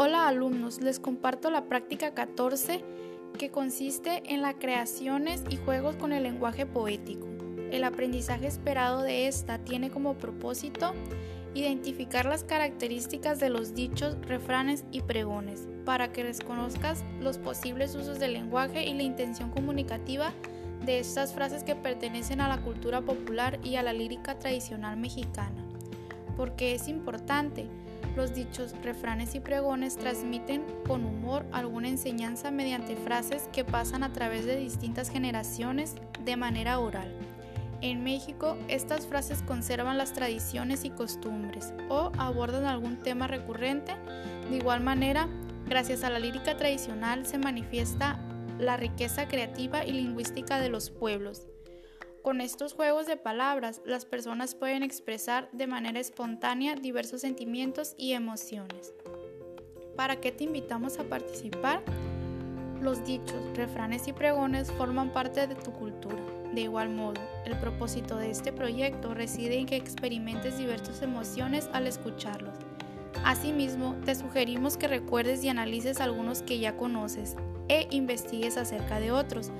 Hola alumnos, les comparto la práctica 14 que consiste en las creaciones y juegos con el lenguaje poético. El aprendizaje esperado de esta tiene como propósito identificar las características de los dichos, refranes y pregones, para que reconozcas los posibles usos del lenguaje y la intención comunicativa de estas frases que pertenecen a la cultura popular y a la lírica tradicional mexicana. Porque es importante, los dichos, refranes y pregones transmiten con humor alguna enseñanza mediante frases que pasan a través de distintas generaciones de manera oral. En México, estas frases conservan las tradiciones y costumbres o abordan algún tema recurrente. De igual manera, gracias a la lírica tradicional se manifiesta la riqueza creativa y lingüística de los pueblos. Con estos juegos de palabras, las personas pueden expresar de manera espontánea diversos sentimientos y emociones. ¿Para qué te invitamos a participar? Los dichos, refranes y pregones forman parte de tu cultura. De igual modo, el propósito de este proyecto reside en que experimentes diversas emociones al escucharlos. Asimismo, te sugerimos que recuerdes y analices algunos que ya conoces e investigues acerca de otros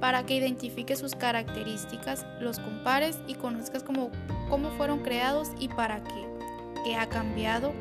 para que identifiques sus características, los compares y conozcas cómo, cómo fueron creados y para qué. ¿Qué ha cambiado?